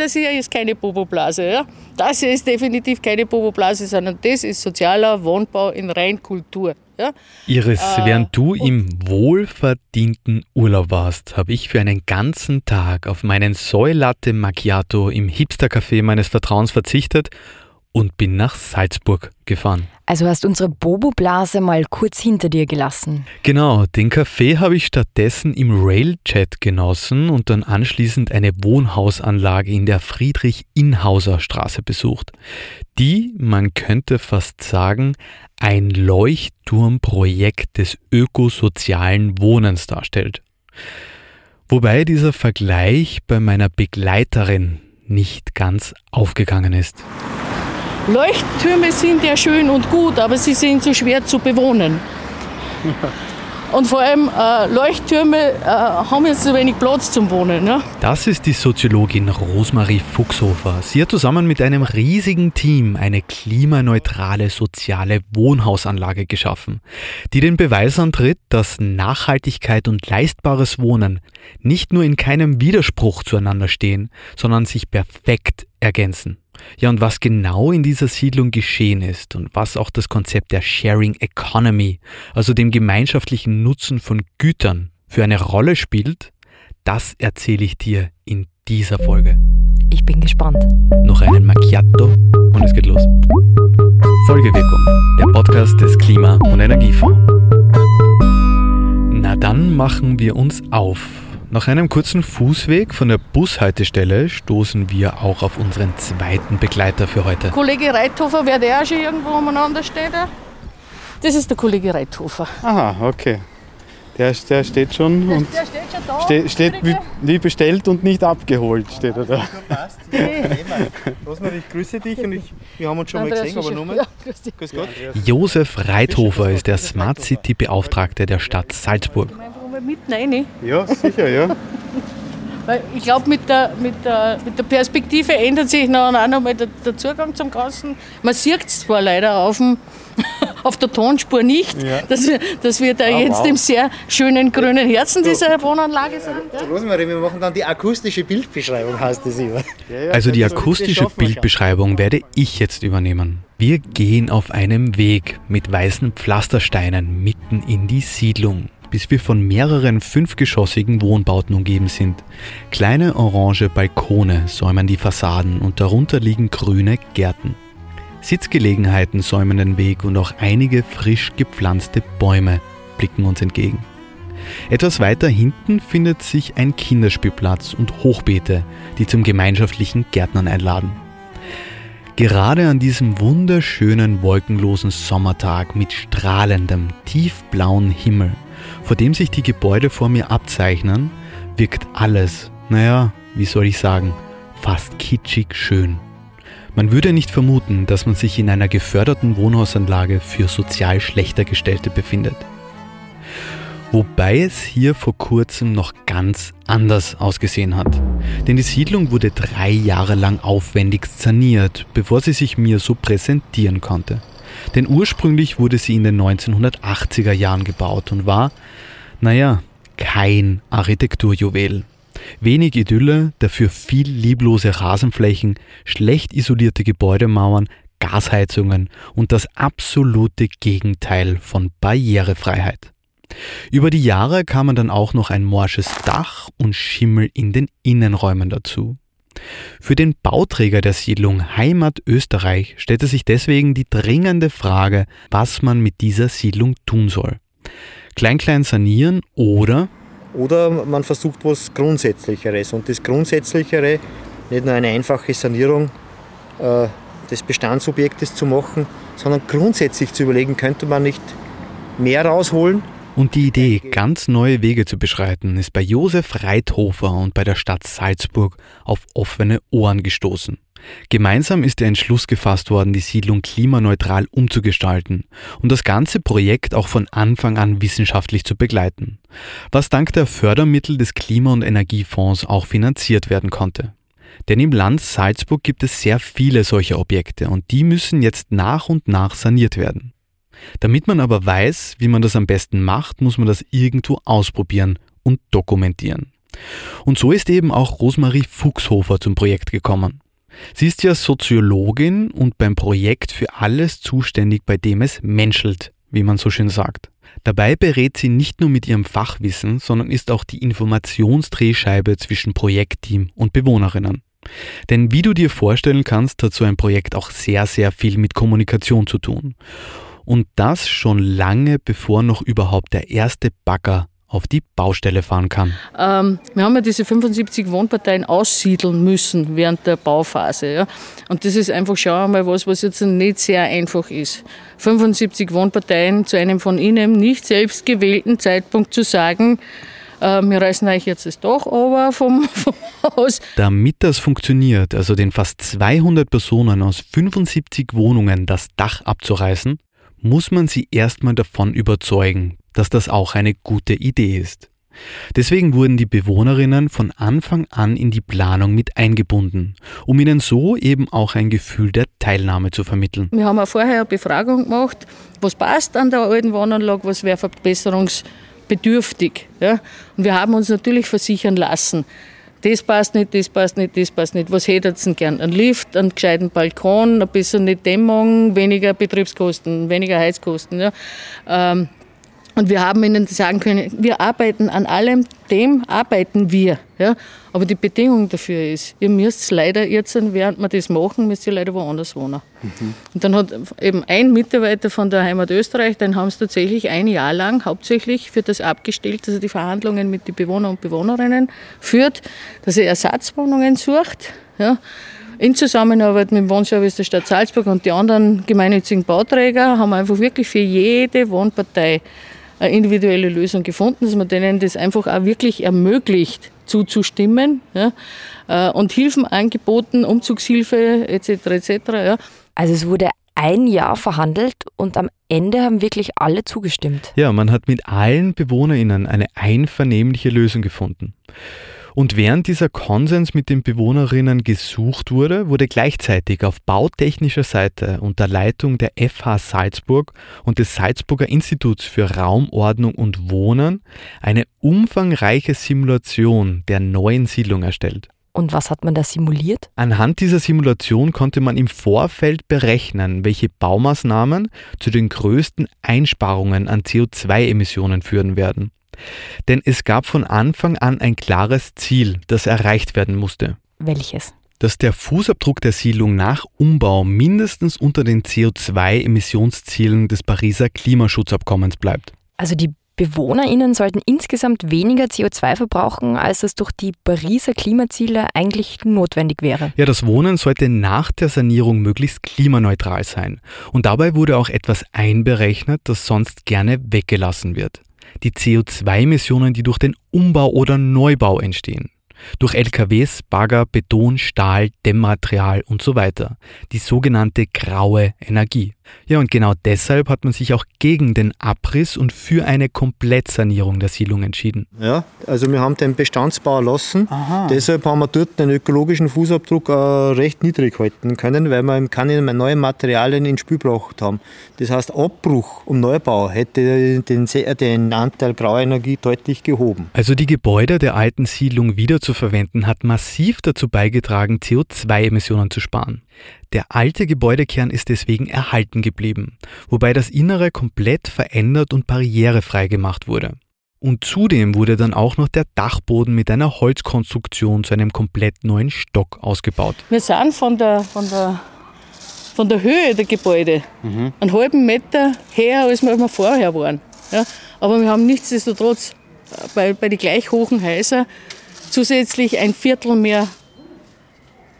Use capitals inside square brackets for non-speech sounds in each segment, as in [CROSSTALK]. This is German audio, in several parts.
das hier ist keine Boboblase. Ja? Das hier ist definitiv keine Boboblase, sondern das ist sozialer Wohnbau in Reinkultur. Ja? Iris, äh, während du im wohlverdienten Urlaub warst, habe ich für einen ganzen Tag auf meinen Soy Latte Macchiato im Hipster-Café meines Vertrauens verzichtet und bin nach Salzburg gefahren. Also hast unsere Bobo-Blase mal kurz hinter dir gelassen. Genau, den Kaffee habe ich stattdessen im Railchat genossen und dann anschließend eine Wohnhausanlage in der Friedrich-Inhauser Straße besucht, die, man könnte fast sagen, ein Leuchtturmprojekt des ökosozialen Wohnens darstellt. Wobei dieser Vergleich bei meiner Begleiterin nicht ganz aufgegangen ist. Leuchttürme sind ja schön und gut, aber sie sind so schwer zu bewohnen. [LAUGHS] Und vor allem äh, Leuchttürme äh, haben jetzt so wenig Platz zum Wohnen. Ne? Das ist die Soziologin Rosmarie Fuchshofer. Sie hat zusammen mit einem riesigen Team eine klimaneutrale soziale Wohnhausanlage geschaffen, die den Beweis antritt, dass Nachhaltigkeit und leistbares Wohnen nicht nur in keinem Widerspruch zueinander stehen, sondern sich perfekt ergänzen. Ja, und was genau in dieser Siedlung geschehen ist und was auch das Konzept der Sharing Economy, also dem gemeinschaftlichen Nutzen von Gütern, für eine Rolle spielt, das erzähle ich dir in dieser Folge. Ich bin gespannt. Noch einen Macchiato und es geht los. Folgewirkung, der Podcast des Klima- und Energiefonds. Na dann machen wir uns auf nach einem kurzen Fußweg von der Bushaltestelle stoßen wir auch auf unseren zweiten Begleiter für heute. Kollege Reithofer, wer der auch schon irgendwo umeinander steht? Das ist der Kollege Reithofer. Aha, okay. Der, der steht schon Der, und der steht schon da. ste steht wie, wie bestellt und nicht abgeholt, steht er da. Passt. Rosmarie, ich grüße dich und ich, wir haben uns schon mal Andreas gesehen, aber Fischer. nur mal. Ja, grüß dich. Grüß Gott. Josef Reithofer ist der Smart City Beauftragte der Stadt Salzburg. Mal mitten rein. Ja, sicher, ja. [LAUGHS] Weil ich glaube, mit der, mit, der, mit der Perspektive ändert sich noch auch noch mal der, der Zugang zum Ganzen. Man sieht es zwar leider auf, dem, [LAUGHS] auf der Tonspur nicht, Ja. dass, wir, dass wir da Ah, jetzt wow. im sehr schönen grünen Herzen dieser Wohnanlage sind. Ja? Rosmarie, wir machen dann die akustische Bildbeschreibung, heißt das immer. ja, Also die so, akustische Bildbeschreibung werde ich jetzt übernehmen. Wir gehen auf einem Weg mit weißen Pflastersteinen mitten in die Siedlung, bis wir von mehreren fünfgeschossigen Wohnbauten umgeben sind. Kleine orange Balkone säumen die Fassaden und darunter liegen grüne Gärten. Sitzgelegenheiten säumen den Weg und auch einige frisch gepflanzte Bäume blicken uns entgegen. Etwas weiter hinten findet sich ein Kinderspielplatz und Hochbeete, die zum gemeinschaftlichen Gärtnern einladen. Gerade an diesem wunderschönen wolkenlosen Sommertag mit strahlendem, tiefblauen Himmel, vor dem sich die Gebäude vor mir abzeichnen, wirkt alles, naja, wie soll ich sagen, fast kitschig schön. Man würde nicht vermuten, dass man sich in einer geförderten Wohnhausanlage für sozial schlechter Gestellte befindet. Wobei es hier vor kurzem noch ganz anders ausgesehen hat. Denn die Siedlung wurde drei Jahre lang aufwendig saniert, bevor sie sich mir so präsentieren konnte. Denn ursprünglich wurde sie in den 1980er Jahren gebaut und war, naja, kein Architekturjuwel. Wenig Idylle, dafür viel lieblose Rasenflächen, schlecht isolierte Gebäudemauern, Gasheizungen und das absolute Gegenteil von Barrierefreiheit. Über die Jahre kamen dann auch noch ein morsches Dach und Schimmel in den Innenräumen dazu. Für den Bauträger der Siedlung Heimat Österreich stellte sich deswegen die dringende Frage, was man mit dieser Siedlung tun soll. Klein-klein sanieren oder Oder man versucht was Grundsätzlicheres. Und das Grundsätzlichere, nicht nur eine einfache Sanierung äh, des Bestandsobjektes zu machen, sondern grundsätzlich zu überlegen, könnte man nicht mehr rausholen. Und die Idee, ganz neue Wege zu beschreiten, ist bei Josef Reithofer und bei der Stadt Salzburg auf offene Ohren gestoßen. Gemeinsam ist der Entschluss gefasst worden, die Siedlung klimaneutral umzugestalten und das ganze Projekt auch von Anfang an wissenschaftlich zu begleiten, was dank der Fördermittel des Klima- und Energiefonds auch finanziert werden konnte. Denn im Land Salzburg gibt es sehr viele solcher Objekte und die müssen jetzt nach und nach saniert werden. Damit man aber weiß, wie man das am besten macht, muss man das irgendwo ausprobieren und dokumentieren. Und so ist eben auch Rosmarie Fuchshofer zum Projekt gekommen. Sie ist ja Soziologin und beim Projekt für alles zuständig, bei dem es menschelt, wie man so schön sagt. Dabei berät sie nicht nur mit ihrem Fachwissen, sondern ist auch die Informationsdrehscheibe zwischen Projektteam und Bewohnerinnen. Denn wie du dir vorstellen kannst, hat so ein Projekt auch sehr, sehr viel mit Kommunikation zu tun. Und das schon lange bevor noch überhaupt der erste Bagger auf die Baustelle fahren kann. Ähm, wir haben ja diese 75 Wohnparteien aussiedeln müssen während der Bauphase. Ja? Und das ist einfach, schau mal, was, was jetzt nicht sehr einfach ist. 75 Wohnparteien zu einem von ihnen nicht selbst gewählten Zeitpunkt zu sagen, äh, wir reißen euch jetzt das Dach over vom, [LAUGHS] vom Haus. Damit das funktioniert, also den fast 200 Personen aus 75 Wohnungen das Dach abzureißen, muss man sie erstmal davon überzeugen, dass das auch eine gute Idee ist. Deswegen wurden die Bewohnerinnen von Anfang an in die Planung mit eingebunden, um ihnen so eben auch ein Gefühl der Teilnahme zu vermitteln. Wir haben auch vorher eine Befragung gemacht, was passt an der alten Wohnanlage, was wäre verbesserungsbedürftig. Ja? Und wir haben uns natürlich versichern lassen, das passt nicht, das passt nicht, das passt nicht. Was hättet ihr denn gern? Ein Lift, einen gescheiten Balkon, ein bisschen eine Dämmung, weniger Betriebskosten, weniger Heizkosten. Ja? Ähm, und wir haben ihnen sagen können, wir arbeiten an allem dem, arbeiten wir. Ja? Aber die Bedingung dafür ist, ihr müsst leider jetzt, während wir das machen, müsst ihr leider woanders wohnen. Mhm. Und dann hat eben ein Mitarbeiter von der Heimat Österreich, den haben sie tatsächlich ein Jahr lang hauptsächlich für das abgestellt, dass er die Verhandlungen mit den Bewohnern und Bewohnerinnen führt, dass er Ersatzwohnungen sucht. Ja? In Zusammenarbeit mit dem Wohnservice der Stadt Salzburg und die anderen gemeinnützigen Bauträger haben wir einfach wirklich für jede Wohnpartei eine individuelle Lösung gefunden, dass man denen das einfach auch wirklich ermöglicht, zuzustimmen ja, äh, und Hilfen angeboten, Umzugshilfe etc. etc. Ja. Also es wurde ein Jahr verhandelt und am Ende haben wirklich alle zugestimmt. Ja, man hat mit allen BewohnerInnen eine einvernehmliche Lösung gefunden. Und während dieser Konsens mit den Bewohnerinnen gesucht wurde, wurde gleichzeitig auf bautechnischer Seite unter Leitung der FH Salzburg und des Salzburger Instituts für Raumordnung und Wohnen eine umfangreiche Simulation der neuen Siedlung erstellt. Und was hat man da simuliert? Anhand dieser Simulation konnte man im Vorfeld berechnen, welche Baumaßnahmen zu den größten Einsparungen an CO2-Emissionen führen werden. Denn es gab von Anfang an ein klares Ziel, das erreicht werden musste. Welches? Dass der Fußabdruck der Siedlung nach Umbau mindestens unter den CO2-Emissionszielen des Pariser Klimaschutzabkommens bleibt. Also die BewohnerInnen sollten insgesamt weniger CO2 verbrauchen, als es durch die Pariser Klimaziele eigentlich notwendig wäre. Ja, das Wohnen sollte nach der Sanierung möglichst klimaneutral sein. Und dabei wurde auch etwas einberechnet, das sonst gerne weggelassen wird die CO2-Emissionen, die durch den Umbau oder Neubau entstehen. Durch LKWs, Bagger, Beton, Stahl, Dämmmaterial und so weiter. Die sogenannte graue Energie. Ja, und genau deshalb hat man sich auch gegen den Abriss und für eine Komplettsanierung der Siedlung entschieden. Ja, also wir haben den Bestandsbau erlassen. Aha. Deshalb haben wir dort den ökologischen Fußabdruck äh, recht niedrig halten können, weil wir keine neuen Materialien ins Spiel gebracht haben. Das heißt, Abbruch und Neubau hätte den, den Anteil grauer Energie deutlich gehoben. Also die Gebäude der alten Siedlung wiederzuverwenden hat massiv dazu beigetragen, CO2-Emissionen zu sparen. Der alte Gebäudekern ist deswegen erhalten geblieben, wobei das Innere komplett verändert und barrierefrei gemacht wurde. Und zudem wurde dann auch noch der Dachboden mit einer Holzkonstruktion zu einem komplett neuen Stock ausgebaut. Wir sind von der, von der, von der Höhe der Gebäude mhm. einen halben Meter her, als wir vorher waren. Ja, aber wir haben nichtsdestotrotz bei, bei den gleich hohen Häusern zusätzlich ein Viertel mehr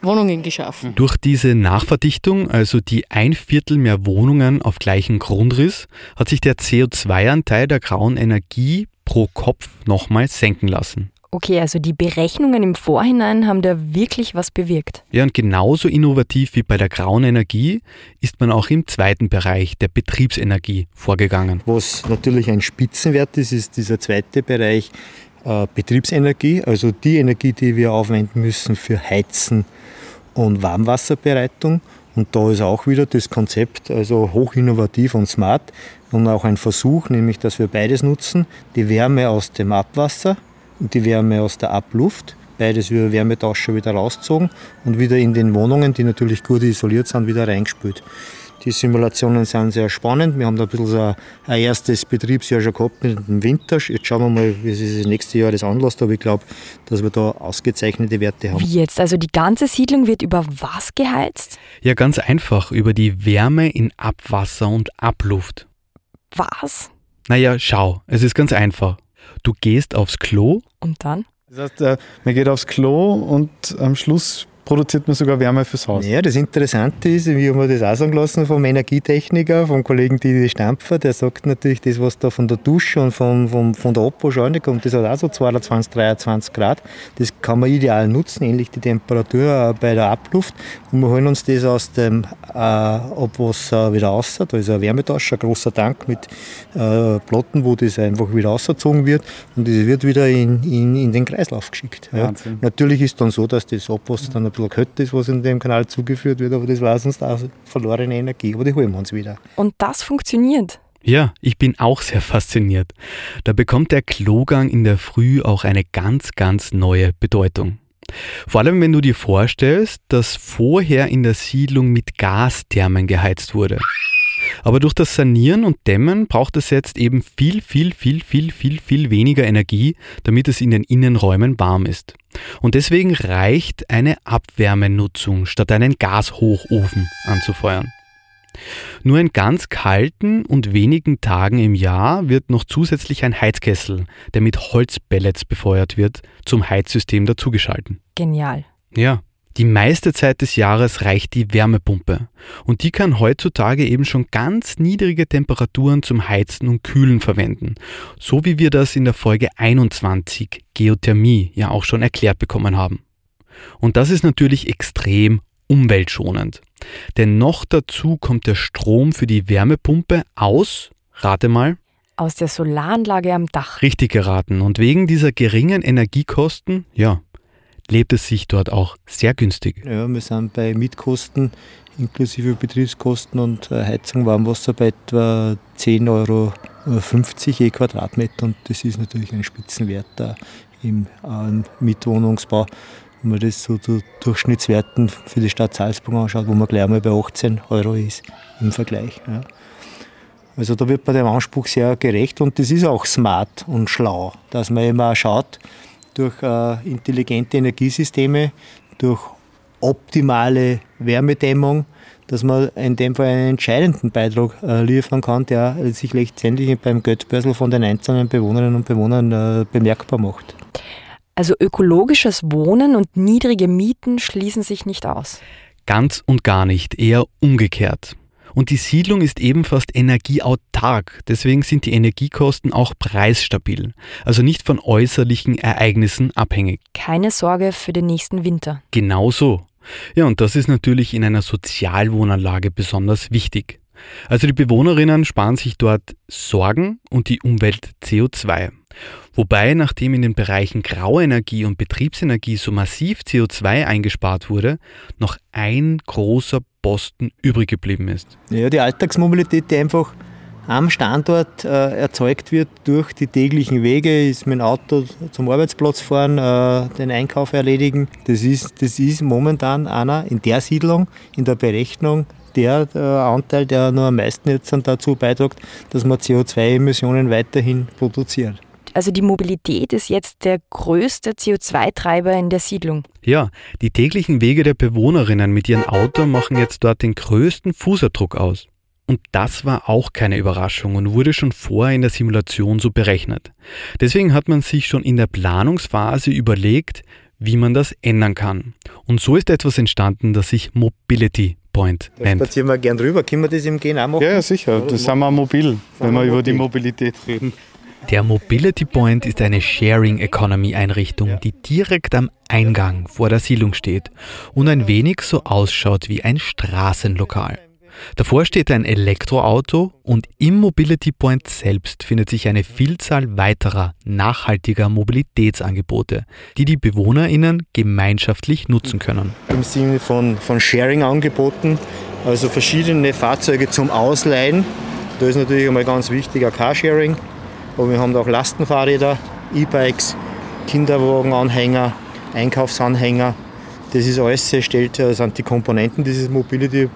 Wohnungen geschaffen. Durch diese Nachverdichtung, also die ein Viertel mehr Wohnungen auf gleichem Grundriss, hat sich der CO2-Anteil der grauen Energie pro Kopf nochmal senken lassen. Okay, also die Berechnungen im Vorhinein haben da wirklich was bewirkt. Ja, und genauso innovativ wie bei der grauen Energie ist man auch im zweiten Bereich der Betriebsenergie vorgegangen. Was natürlich ein Spitzenwert ist, ist dieser zweite Bereich äh, Betriebsenergie, also die Energie, die wir aufwenden müssen für Heizen, und Warmwasserbereitung. Und da ist auch wieder das Konzept also hochinnovativ und smart und auch ein Versuch, nämlich dass wir beides nutzen, die Wärme aus dem Abwasser und die Wärme aus der Abluft. Beides über Wärmetauscher wieder rausgezogen und wieder in den Wohnungen, die natürlich gut isoliert sind, wieder reingespült. Die Simulationen sind sehr spannend. Wir haben da ein bisschen so ein erstes Betriebsjahr schon gehabt mit dem Winter. Jetzt schauen wir mal, wie sich das nächste Jahr das anlässt. Aber ich glaube, dass wir da ausgezeichnete Werte haben. Wie jetzt? Also die ganze Siedlung wird über was geheizt? Ja, ganz einfach. Über die Wärme in Abwasser und Abluft. Was? Naja, schau, es ist ganz einfach. Du gehst aufs Klo. Und dann? Das heißt, äh, man geht aufs Klo und am Schluss produziert man sogar Wärme fürs Haus. Ja, das Interessante ist, wie haben wir das auch sagen lassen vom Energietechniker, vom Kollegen Didi Stampfer, der sagt natürlich, das, was da von der Dusche und von, von, von der Abwasch kommt, das hat auch so 22, 23 Grad. Das kann man ideal nutzen, ähnlich die Temperatur bei der Abluft. Und wir holen uns das aus dem äh, Abwasser wieder raus. Da ist ein Wärmetauscher, ein großer Tank mit äh, Platten, wo das einfach wieder rausgezogen wird und das wird wieder in, in, in den Kreislauf geschickt. Ja. Natürlich ist dann so, dass das Abwasser dann ein bisschen kalt ist, was in dem Kanal zugeführt wird, aber das war sonst auch verlorene Energie. Aber die holen wir uns wieder. Und das funktioniert. Ja, ich bin auch sehr fasziniert. Da bekommt der Klogang in der Früh auch eine ganz, ganz neue Bedeutung. Vor allem, wenn du dir vorstellst, dass vorher in der Siedlung mit Gasthermen geheizt wurde. Aber durch das Sanieren und Dämmen braucht es jetzt eben viel, viel, viel, viel, viel, viel weniger Energie, damit es in den Innenräumen warm ist. Und deswegen reicht eine Abwärmenutzung, statt einen Gashochofen anzufeuern. Nur in ganz kalten und wenigen Tagen im Jahr wird noch zusätzlich ein Heizkessel, der mit Holzpellets befeuert wird, zum Heizsystem dazugeschalten. Genial. Ja, die meiste Zeit des Jahres reicht die Wärmepumpe und die kann heutzutage eben schon ganz niedrige Temperaturen zum Heizen und Kühlen verwenden, so wie wir das in der Folge 21 Geothermie ja auch schon erklärt bekommen haben. Und das ist natürlich extrem umweltschonend, denn noch dazu kommt der Strom für die Wärmepumpe aus, rate mal, aus der Solaranlage am Dach. Richtig geraten und wegen dieser geringen Energiekosten, ja, lebt es sich dort auch sehr günstig. Ja, wir sind bei Mietkosten inklusive Betriebskosten und äh, Heizung, Warmwasser bei etwa 10,50 Euro je Quadratmeter und das ist natürlich ein Spitzenwert da im äh, Mietwohnungsbau. Wenn man das so zu Durchschnittswerten für die Stadt Salzburg anschaut, wo man gleich mal bei 18 Euro ist im Vergleich. Ja. Also da wird bei dem Anspruch sehr gerecht und das ist auch smart und schlau, dass man immer schaut, durch äh, intelligente Energiesysteme, durch optimale Wärmedämmung, dass man in dem Fall einen entscheidenden Beitrag äh, liefern kann, der sich letztendlich beim Geldbörsel von den einzelnen Bewohnerinnen und Bewohnern äh, bemerkbar macht. Also ökologisches Wohnen und niedrige Mieten schließen sich nicht aus. Ganz und gar nicht, eher umgekehrt. Und die Siedlung ist eben fast energieautark, deswegen sind die Energiekosten auch preisstabil, also nicht von äußerlichen Ereignissen abhängig. Keine Sorge für den nächsten Winter. Genau so. Ja, und das ist natürlich in einer Sozialwohnanlage besonders wichtig. Also die Bewohnerinnen sparen sich dort Sorgen und die Umwelt CO2. Wobei, nachdem in den Bereichen Grauenergie und Betriebsenergie so massiv CO2 eingespart wurde, noch ein großer Posten übrig geblieben ist. Ja, die Alltagsmobilität, die einfach am Standort äh, erzeugt wird durch die täglichen Wege, ist dem Auto zum Arbeitsplatz fahren, äh, den Einkauf erledigen. Das ist, das ist momentan einer in der Siedlung, in der Berechnung der äh, Anteil, der nur am meisten jetzt dazu beiträgt, dass man CO2-Emissionen weiterhin produziert. Also die Mobilität ist jetzt der größte CO2-Treiber in der Siedlung. Ja, die täglichen Wege der Bewohnerinnen mit ihrem Auto machen jetzt dort den größten Fußabdruck aus. Und das war auch keine Überraschung und wurde schon vorher in der Simulation so berechnet. Deswegen hat man sich schon in der Planungsphase überlegt, wie man das ändern kann. Und so ist etwas entstanden, das sich Mobility Point da nennt. Da spazieren wir gern drüber. Können wir das im Gehen auch machen? Ja, ja sicher. Das sind wir mobil, wenn wir über die Mobilität reden. Der Mobility Point ist eine Sharing Economy Einrichtung, die direkt am Eingang vor der Siedlung steht und ein wenig so ausschaut wie ein Straßenlokal. Davor steht ein Elektroauto und im Mobility Point selbst findet sich eine Vielzahl weiterer nachhaltiger Mobilitätsangebote, die die BewohnerInnen gemeinschaftlich nutzen können. Im Sinne von, von Sharing-Angeboten, also verschiedene Fahrzeuge zum Ausleihen. Da ist natürlich einmal ganz wichtig ein Carsharing aber wir haben auch Lastenfahrräder, E-Bikes Kinderwagenanhänger, Einkaufsanhänger. Das ist alles erstellt, das sind die Komponenten dieses Mobility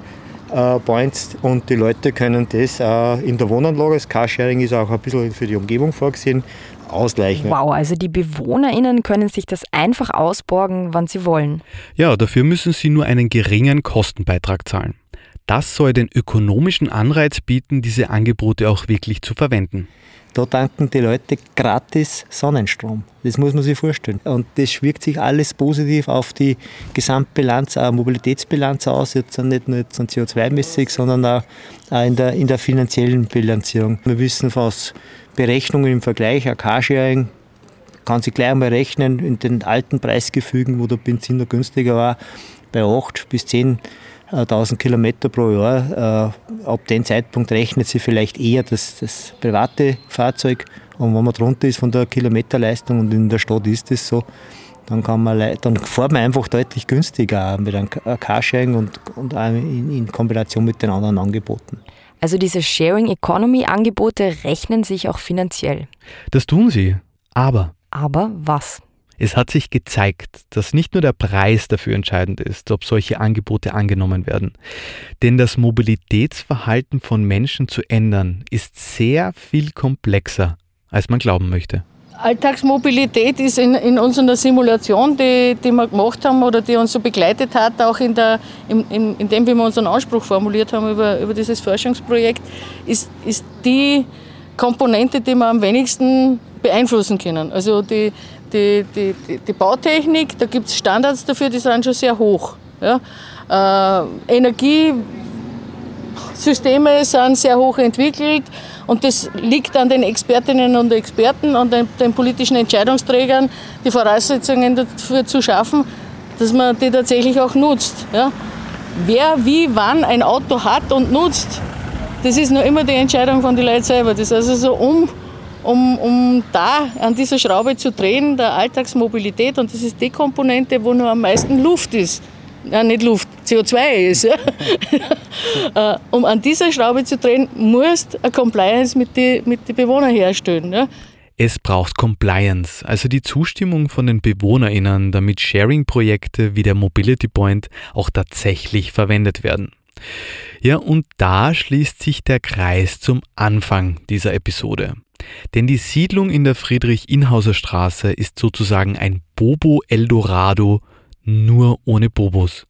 äh, Points und die Leute können das äh, in der Wohnanlage, das Carsharing ist auch ein bisschen für die Umgebung vorgesehen, ausgleichen. Wow, also die BewohnerInnen können sich das einfach ausborgen, wann sie wollen. Ja, dafür müssen sie nur einen geringen Kostenbeitrag zahlen. Das soll den ökonomischen Anreiz bieten, diese Angebote auch wirklich zu verwenden. Da tanken die Leute gratis Sonnenstrom. Das muss man sich vorstellen. Und das wirkt sich alles positiv auf die Gesamtbilanz, auch Mobilitätsbilanz aus. Jetzt nicht nur CO2-mäßig, sondern auch in der, in der finanziellen Bilanzierung. Wir wissen aus Berechnungen im Vergleich, ein Carsharing kann sich gleich einmal rechnen in den alten Preisgefügen, wo der Benzin noch günstiger war, bei 8 bis 10 1000 Kilometer pro Jahr. Äh, ab dem Zeitpunkt rechnet sie vielleicht eher das, das private Fahrzeug. Und wenn man drunter ist von der Kilometerleistung und in der Stadt ist es so, dann, kann man, dann fährt man einfach deutlich günstiger mit einem Carsharing und, und in, in Kombination mit den anderen Angeboten. Also diese Sharing Economy Angebote rechnen sich auch finanziell. Das tun sie. Aber. Aber was? Es hat sich gezeigt, dass nicht nur der Preis dafür entscheidend ist, ob solche Angebote angenommen werden. Denn das Mobilitätsverhalten von Menschen zu ändern, ist sehr viel komplexer, als man glauben möchte. Alltagsmobilität ist in, in unserer Simulation, die, die wir gemacht haben oder die uns so begleitet hat, auch in, der, in, in, in dem, wie wir unseren Anspruch formuliert haben über, über dieses Forschungsprojekt, ist, ist die Komponente, die wir am wenigsten beeinflussen können. Also die, die, die, die, Bautechnik, da gibt es Standards dafür, die sind schon sehr hoch. Ja? Äh, Energiesysteme sind sehr hoch entwickelt und das liegt an den Expertinnen und Experten, an den, den politischen Entscheidungsträgern, die Voraussetzungen dafür zu schaffen, dass man die tatsächlich auch nutzt. Ja? Wer wie wann ein Auto hat und nutzt, das ist nur immer die Entscheidung von den Leuten selber. Das ist also so um um, um da an dieser Schraube zu drehen, der Alltagsmobilität. Und das ist die Komponente, wo nur am meisten Luft ist. Ja, nicht Luft, CO2 ist. Ja. [LAUGHS] Äh, um an dieser Schraube zu drehen, musst eine Compliance mit den mit die Bewohnern herstellen. Ja. Es braucht Compliance, also die Zustimmung von den BewohnerInnen, damit Sharing-Projekte wie der Mobility Point auch tatsächlich verwendet werden. Ja, und da schließt sich der Kreis zum Anfang dieser Episode. Denn die Siedlung in der Friedrich-Inhauser Straße ist sozusagen ein Bobo Eldorado, nur ohne Bobos.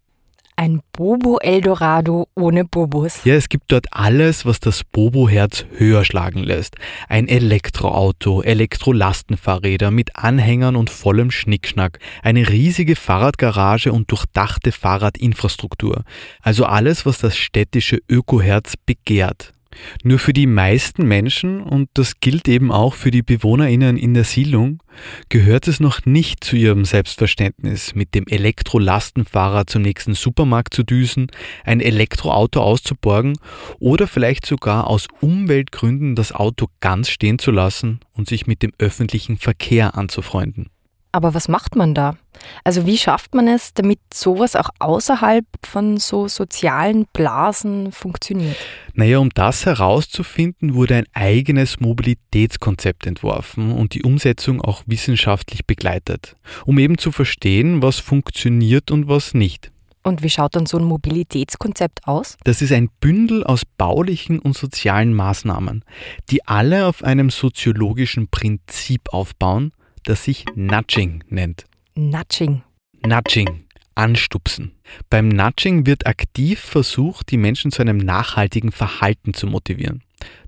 Ein Bobo Eldorado ohne Bobos. Ja, es gibt dort alles, was das Bobo-Herz höher schlagen lässt. Ein Elektroauto, Elektrolastenfahrräder mit Anhängern und vollem Schnickschnack, eine riesige Fahrradgarage und durchdachte Fahrradinfrastruktur. Also alles, was das städtische Ökoherz begehrt. Nur für die meisten Menschen, und das gilt eben auch für die Bewohnerinnen in der Siedlung, gehört es noch nicht zu ihrem Selbstverständnis, mit dem Elektrolastenfahrer zum nächsten Supermarkt zu düsen, ein Elektroauto auszuborgen oder vielleicht sogar aus Umweltgründen das Auto ganz stehen zu lassen und sich mit dem öffentlichen Verkehr anzufreunden. Aber was macht man da? Also wie schafft man es, damit sowas auch außerhalb von so sozialen Blasen funktioniert? Naja, um das herauszufinden, wurde ein eigenes Mobilitätskonzept entworfen und die Umsetzung auch wissenschaftlich begleitet, um eben zu verstehen, was funktioniert und was nicht. Und wie schaut dann so ein Mobilitätskonzept aus? Das ist ein Bündel aus baulichen und sozialen Maßnahmen, die alle auf einem soziologischen Prinzip aufbauen, das sich Nudging nennt. Nudging. Nudging. Anstupsen. Beim Nudging wird aktiv versucht, die Menschen zu einem nachhaltigen Verhalten zu motivieren.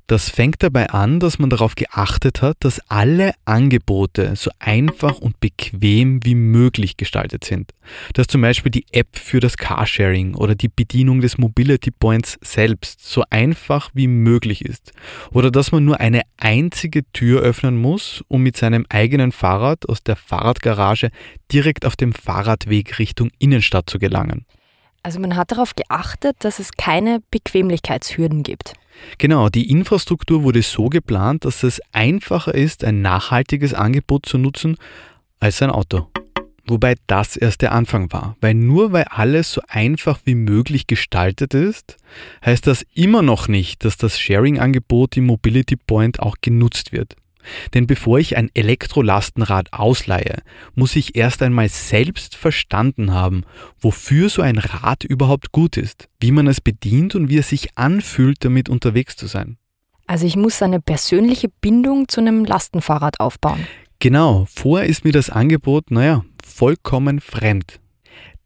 Das fängt dabei an, dass man darauf geachtet hat, dass alle Angebote so einfach und bequem wie möglich gestaltet sind. Dass zum Beispiel die App für das Carsharing oder die Bedienung des Mobility Points selbst so einfach wie möglich ist. Oder dass man nur eine einzige Tür öffnen muss, um mit seinem eigenen Fahrrad aus der Fahrradgarage direkt auf dem Fahrradweg Richtung Innenstadt zu gelangen. Also man hat darauf geachtet, dass es keine Bequemlichkeitshürden gibt. Genau, die Infrastruktur wurde so geplant, dass es einfacher ist, ein nachhaltiges Angebot zu nutzen als ein Auto. Wobei das erst der Anfang war, weil nur weil alles so einfach wie möglich gestaltet ist, heißt das immer noch nicht, dass das Sharing-Angebot im Mobility Point auch genutzt wird. Denn bevor ich ein Elektrolastenrad ausleihe, muss ich erst einmal selbst verstanden haben, wofür so ein Rad überhaupt gut ist, wie man es bedient und wie es sich anfühlt, damit unterwegs zu sein. Also ich muss eine persönliche Bindung zu einem Lastenfahrrad aufbauen. Genau, vorher ist mir das Angebot, naja, vollkommen fremd.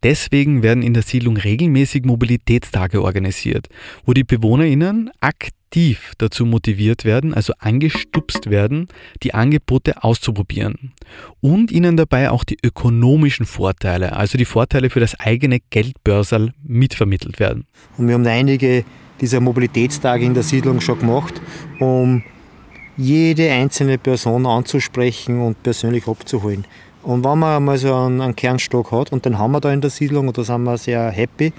Deswegen werden in der Siedlung regelmäßig Mobilitätstage organisiert, wo die BewohnerInnen aktiv dazu motiviert werden, also angestupst werden, die Angebote auszuprobieren. Und ihnen dabei auch die ökonomischen Vorteile, also die Vorteile für das eigene Geldbörsal mitvermittelt werden. Und wir haben einige dieser Mobilitätstage in der Siedlung schon gemacht, um jede einzelne Person anzusprechen und persönlich abzuholen. Und wenn man einmal so einen, einen Kernstock hat, und den haben wir da in der Siedlung, und da sind wir sehr happy,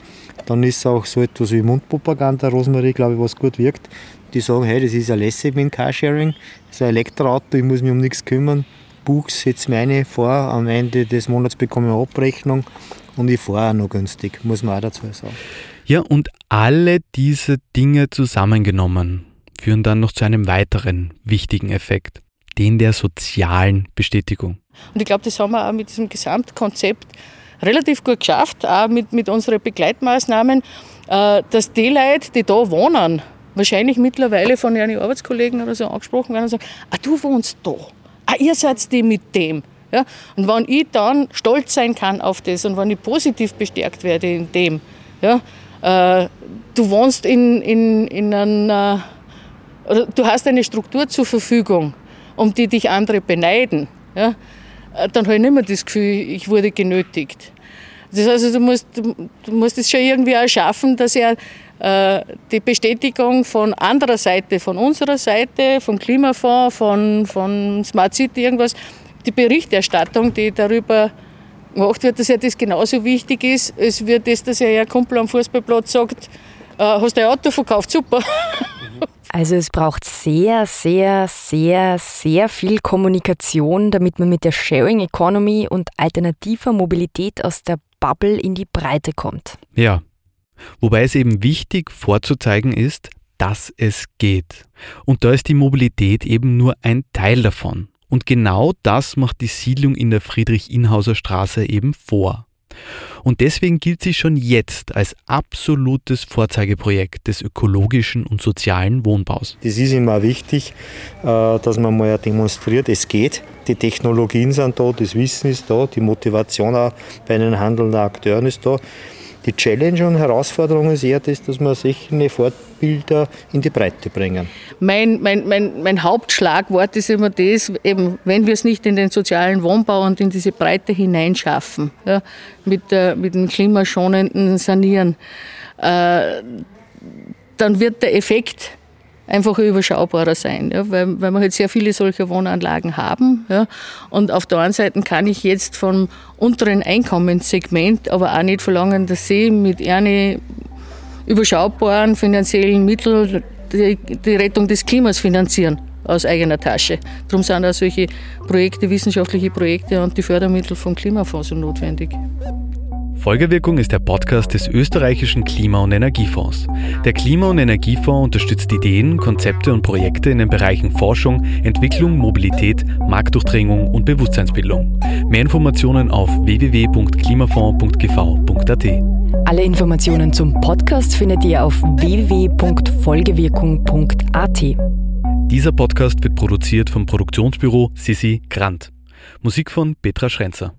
dann ist auch so etwas wie Mundpropaganda, Rosmarie, glaube ich, was gut wirkt. Die sagen, hey, das ist ja lässig mit dem Carsharing, das ist ein Elektroauto, ich muss mich um nichts kümmern. Buchs setze meine vor, am Ende des Monats bekomme ich eine Abrechnung und ich fahre auch noch günstig, muss man auch dazu sagen. Ja, und alle diese Dinge zusammengenommen führen dann noch zu einem weiteren wichtigen Effekt, den der sozialen Bestätigung. Und ich glaube, das haben wir auch mit diesem Gesamtkonzept relativ gut geschafft, auch mit, mit unseren Begleitmaßnahmen, äh, dass die Leute, die da wohnen, wahrscheinlich mittlerweile von ihren Arbeitskollegen oder so angesprochen werden und sagen, ah, du wohnst da, ah, ihr seid die mit dem. Ja? Und wenn ich dann stolz sein kann auf das und wenn ich positiv bestärkt werde in dem, ja, äh, du wohnst in, in, in einer, oder du hast eine Struktur zur Verfügung, um die dich andere beneiden, ja, äh, dann habe ich nicht mehr das Gefühl, ich wurde genötigt. Das heißt, also, du musst, du musst es schon irgendwie auch schaffen, dass er äh, die Bestätigung von anderer Seite, von unserer Seite, vom Klimafonds, von, von Smart City, irgendwas, die Berichterstattung, die darüber gemacht wird, dass ja das genauso wichtig ist, als wird das, dass ja ein Kumpel am Fußballplatz sagt, äh, hast du ein Auto verkauft, super. [LAUGHS] Also es braucht sehr, sehr, sehr, sehr viel Kommunikation, damit man mit der Sharing Economy und alternativer Mobilität aus der Bubble in die Breite kommt. Ja. Wobei es eben wichtig vorzuzeigen ist, dass es geht. Und da ist die Mobilität eben nur ein Teil davon. Und genau das macht die Siedlung in der Friedrich-Inhauser Straße eben vor. Und deswegen gilt sie schon jetzt als absolutes Vorzeigeprojekt des ökologischen und sozialen Wohnbaus. Das ist immer wichtig, äh, dass man mal demonstriert, es geht. Die Technologien sind da, das Wissen ist da, die Motivation auch bei den handelnden Akteuren ist da. Die Challenge und Herausforderung ist eher das, dass wir solche Fortbilder in die Breite bringen. Mein, mein, mein, mein Hauptschlagwort ist immer das, eben, wenn wir es nicht in den sozialen Wohnbau und in diese Breite hineinschaffen, ja, mit, äh, mit dem klimaschonenden Sanieren, äh, dann wird der Effekt einfach überschaubarer sein, ja, weil, weil wir halt sehr viele solcher Wohnanlagen haben. Ja. Und auf der einen Seite kann ich jetzt vom unteren Einkommenssegment aber auch nicht verlangen, dass sie mit einer überschaubaren finanziellen Mitteln die, die Rettung des Klimas finanzieren aus eigener Tasche. Darum sind auch solche Projekte, wissenschaftliche Projekte und die Fördermittel vom Klimafonds so notwendig. Folgewirkung ist der Podcast des österreichischen Klima- und Energiefonds. Der Klima- und Energiefonds unterstützt Ideen, Konzepte und Projekte in den Bereichen Forschung, Entwicklung, Mobilität, Marktdurchdringung und Bewusstseinsbildung. Mehr Informationen auf www.klimafonds.gv.at. Alle Informationen zum Podcast findet ihr auf www.folgewirkung.at. Dieser Podcast wird produziert vom Produktionsbüro Sissi Grant. Musik von Petra Schrenzer.